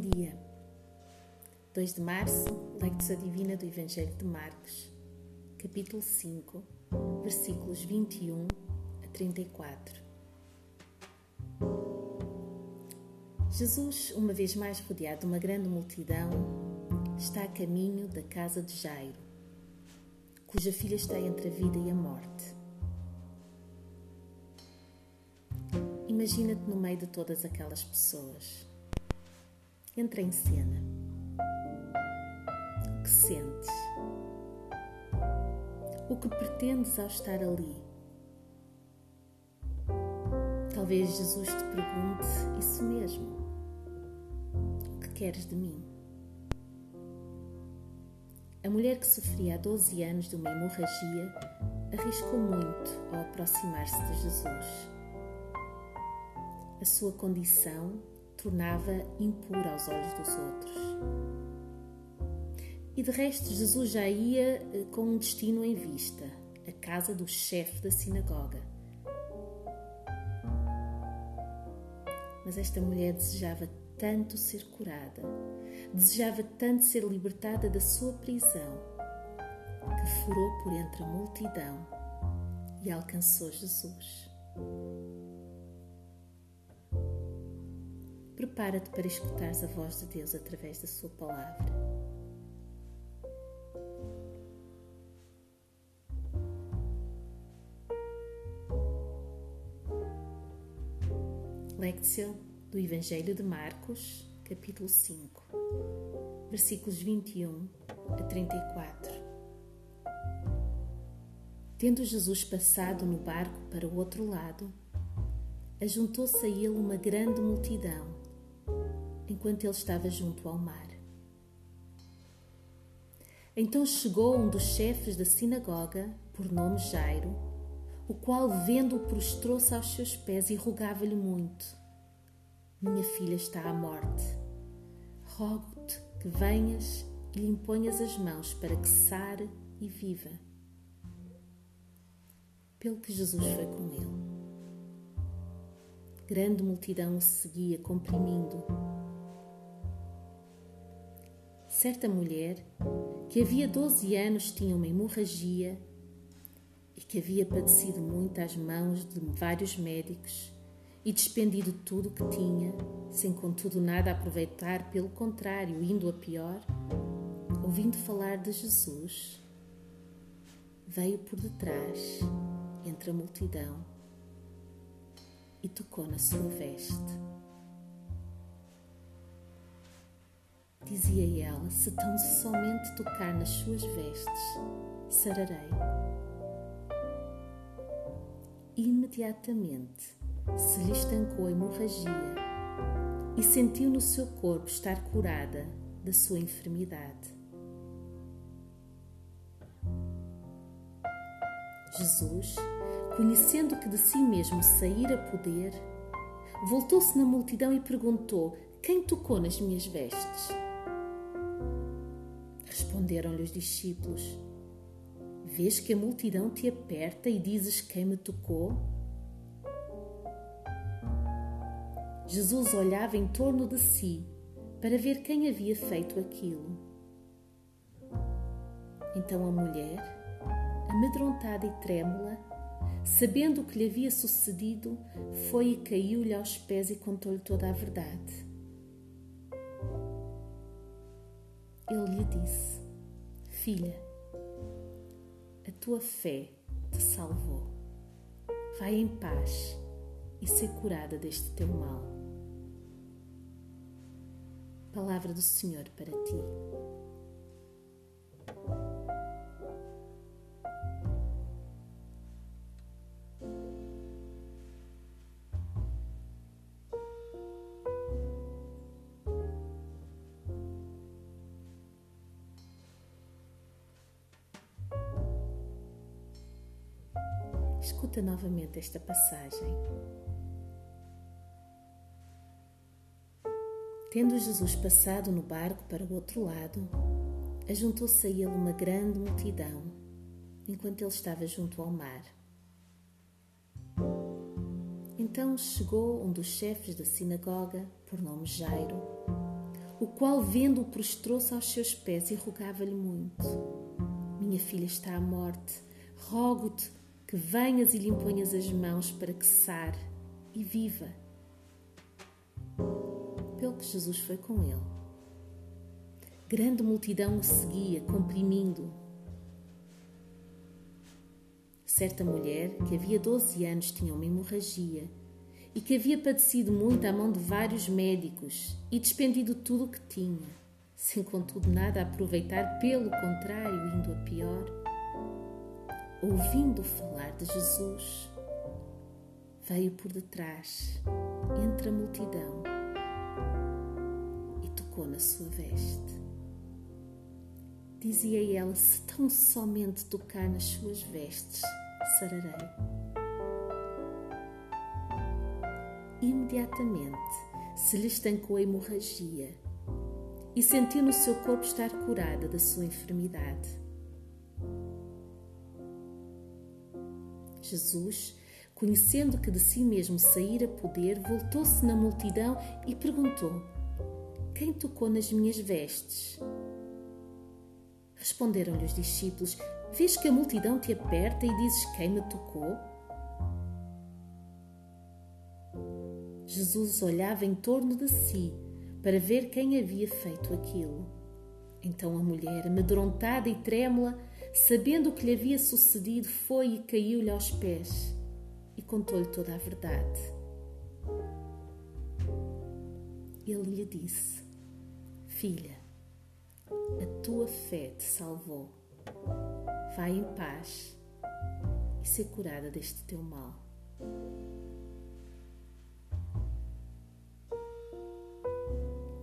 Dia. 2 de março, Lectio Divina do Evangelho de Marcos, capítulo 5, versículos 21 a 34. Jesus, uma vez mais rodeado de uma grande multidão, está a caminho da casa de Jairo, cuja filha está entre a vida e a morte. Imagina-te no meio de todas aquelas pessoas. Entra em cena. O que sentes? O que pretendes ao estar ali? Talvez Jesus te pergunte isso mesmo. O que queres de mim? A mulher que sofria há 12 anos de uma hemorragia arriscou muito ao aproximar-se de Jesus a sua condição tornava impura aos olhos dos outros. E de resto, Jesus já ia eh, com um destino em vista a casa do chefe da sinagoga. Mas esta mulher desejava tanto ser curada, desejava tanto ser libertada da sua prisão, que furou por entre a multidão e alcançou Jesus. Prepara-te para escutares a voz de Deus através da Sua palavra. Lectio do Evangelho de Marcos, capítulo 5, versículos 21 a 34. Tendo Jesus passado no barco para o outro lado, ajuntou-se a ele uma grande multidão enquanto ele estava junto ao mar. Então chegou um dos chefes da sinagoga, por nome Jairo, o qual, vendo-o, prostrou-se aos seus pés e rogava-lhe muito: Minha filha está à morte. Rogo-te que venhas e lhe imponhas as mãos para que sare e viva. Pelo que Jesus foi com ele. Grande multidão o seguia, comprimindo certa mulher que havia 12 anos tinha uma hemorragia e que havia padecido muito às mãos de vários médicos e despendido tudo o que tinha, sem contudo nada aproveitar, pelo contrário, indo a pior, ouvindo falar de Jesus, veio por detrás, entre a multidão, e tocou na sua veste. Dizia ela: Se tão somente tocar nas suas vestes, sararei. Imediatamente se lhe estancou a hemorragia e sentiu no seu corpo estar curada da sua enfermidade. Jesus, conhecendo que de si mesmo saíra poder, voltou-se na multidão e perguntou: Quem tocou nas minhas vestes? Responderam-lhe os discípulos: Vês que a multidão te aperta e dizes quem me tocou? Jesus olhava em torno de si para ver quem havia feito aquilo. Então a mulher, amedrontada e trêmula, sabendo o que lhe havia sucedido, foi e caiu-lhe aos pés e contou-lhe toda a verdade. Ele lhe disse: Filha, a tua fé te salvou. Vai em paz e ser curada deste teu mal. Palavra do Senhor para ti. Escuta novamente esta passagem. Tendo Jesus passado no barco para o outro lado, ajuntou-se a ele uma grande multidão, enquanto ele estava junto ao mar. Então chegou um dos chefes da sinagoga, por nome Jairo, o qual, vendo-o, prostrou-se aos seus pés e rogava-lhe muito: Minha filha está à morte, rogo-te que venhas e lhe imponhas as mãos para que sare e viva. Pelo que Jesus foi com ele. Grande multidão o seguia, comprimindo. Certa mulher, que havia 12 anos tinha uma hemorragia e que havia padecido muito à mão de vários médicos e despendido tudo o que tinha, sem contudo nada aproveitar, pelo contrário, indo a pior, ouvindo falar de Jesus, veio por detrás, entre a multidão, e tocou na sua veste. Dizia ela: Se tão somente tocar nas suas vestes, sararei. imediatamente se lhe estancou a hemorragia e sentiu no seu corpo estar curada da sua enfermidade. Jesus, conhecendo que de si mesmo saíra poder, voltou-se na multidão e perguntou: Quem tocou nas minhas vestes? Responderam-lhe os discípulos: Vês que a multidão te aperta e dizes: Quem me tocou? Jesus olhava em torno de si para ver quem havia feito aquilo. Então a mulher, amedrontada e trêmula, sabendo o que lhe havia sucedido, foi e caiu-lhe aos pés e contou-lhe toda a verdade. Ele lhe disse: Filha, a tua fé te salvou. Vai em paz e ser curada deste teu mal.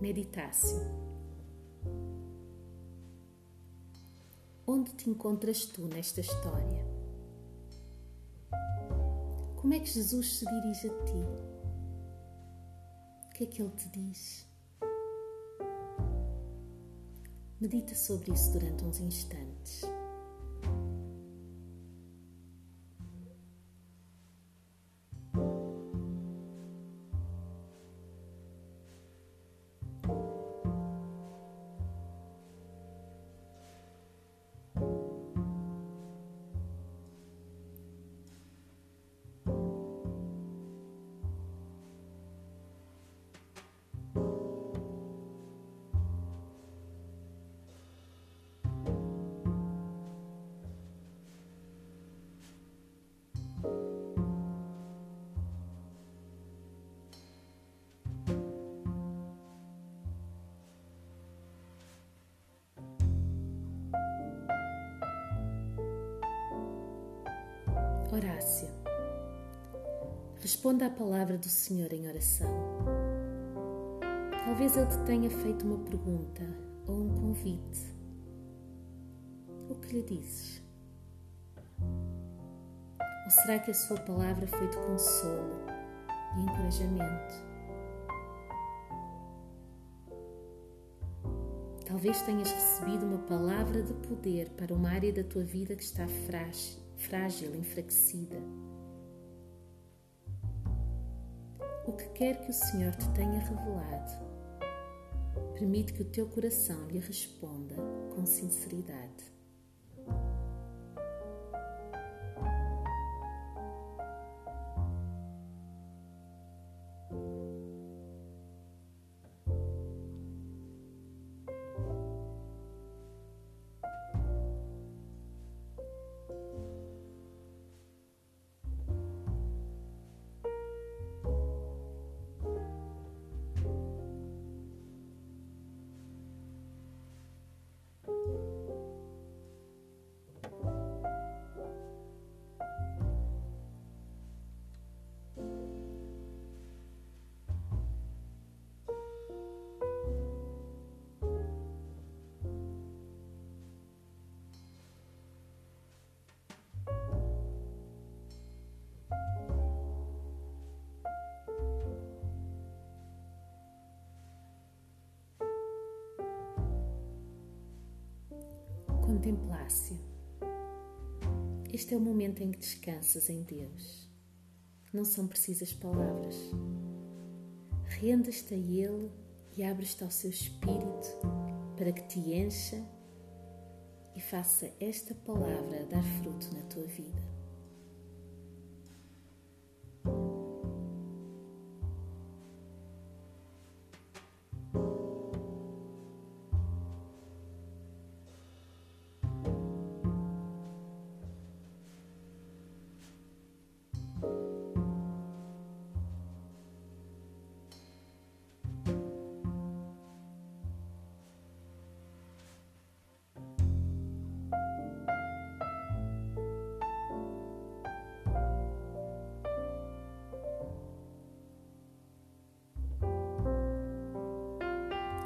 Meditácio. Onde te encontras tu nesta história? Como é que Jesus se dirige a ti? O que é que ele te diz? Medita sobre isso durante uns instantes. Horácio. Responda à palavra do Senhor em oração. Talvez Ele te tenha feito uma pergunta ou um convite. O que lhe dizes? Ou será que a sua palavra foi de consolo e encorajamento? Talvez tenhas recebido uma palavra de poder para uma área da tua vida que está frágil frágil, enfraquecida. O que quer que o Senhor te tenha revelado, permite que o teu coração lhe responda com sinceridade. Contemplasse. Este é o momento em que descansas em Deus. Não são precisas palavras. Rendas-te a Ele e abres-te ao seu espírito para que te encha e faça esta palavra dar fruto na tua vida.